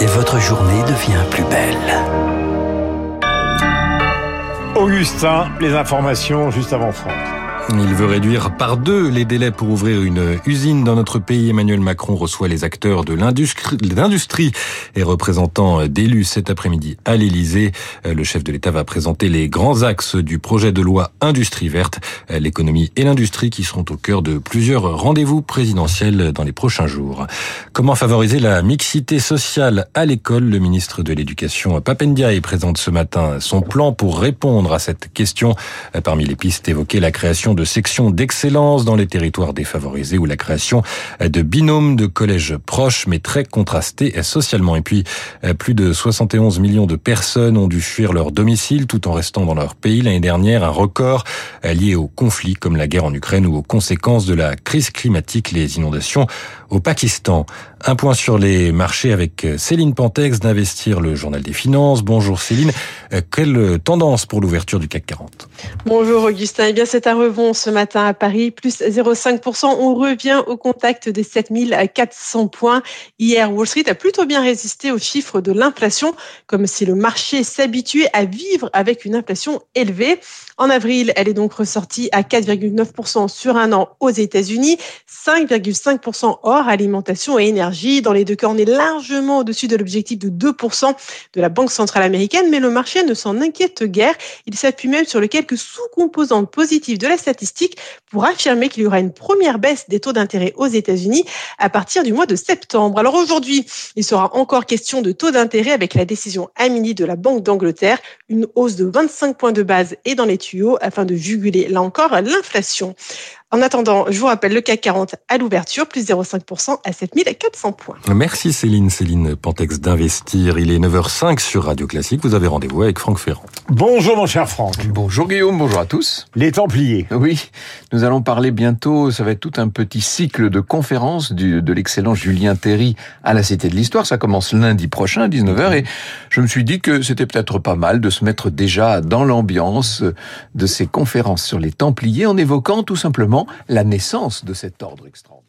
Et votre journée devient plus belle. Augustin, les informations juste avant Franck. Il veut réduire par deux les délais pour ouvrir une usine dans notre pays. Emmanuel Macron reçoit les acteurs de l'industrie et représentants d'élus cet après-midi à l'Élysée. Le chef de l'État va présenter les grands axes du projet de loi Industrie verte, l'économie et l'industrie qui seront au cœur de plusieurs rendez-vous présidentiels dans les prochains jours. Comment favoriser la mixité sociale à l'école? Le ministre de l'Éducation Papendiaï présente ce matin son plan pour répondre à cette question. Parmi les pistes évoquées, la création de sections d'excellence dans les territoires défavorisés ou la création de binômes de collèges proches mais très contrastés socialement. Et puis, plus de 71 millions de personnes ont dû fuir leur domicile tout en restant dans leur pays l'année dernière, un record lié aux conflits comme la guerre en Ukraine ou aux conséquences de la crise climatique, les inondations au Pakistan. Un point sur les marchés avec Céline Pantex d'Investir, le journal des finances. Bonjour Céline. Quelle tendance pour l'ouverture du CAC 40 Bonjour Augustin. Eh bien, c'est un rebond ce matin à Paris, plus 0,5%. On revient au contact des 7400 points. Hier, Wall Street a plutôt bien résisté aux chiffres de l'inflation, comme si le marché s'habituait à vivre avec une inflation élevée. En avril, elle est donc ressortie à 4,9% sur un an aux États-Unis, 5,5% hors alimentation et énergie. Dans les deux cas, on est largement au-dessus de l'objectif de 2% de la Banque centrale américaine, mais le marché ne s'en inquiète guère. Il s'appuie même sur les quelques sous-composantes positives de la statistique pour affirmer qu'il y aura une première baisse des taux d'intérêt aux États-Unis à partir du mois de septembre. Alors aujourd'hui, il sera encore question de taux d'intérêt avec la décision à de la Banque d'Angleterre, une hausse de 25 points de base et dans les tuyaux afin de juguler là encore l'inflation. En attendant, je vous rappelle le CAC 40 à l'ouverture, plus 0,5% à 7400 points. Merci Céline, Céline Pantex d'Investir. Il est 9h05 sur Radio Classique. Vous avez rendez-vous avec Franck Ferrand. Bonjour mon cher Franck. Bonjour Guillaume, bonjour à tous. Les Templiers. Oui, nous allons parler bientôt, ça va être tout un petit cycle de conférences du, de l'excellent Julien Terry à la Cité de l'Histoire. Ça commence lundi prochain, 19h, et je me suis dit que c'était peut-être pas mal de se mettre déjà dans l'ambiance de ces conférences sur les Templiers en évoquant tout simplement la naissance de cet ordre extraordinaire.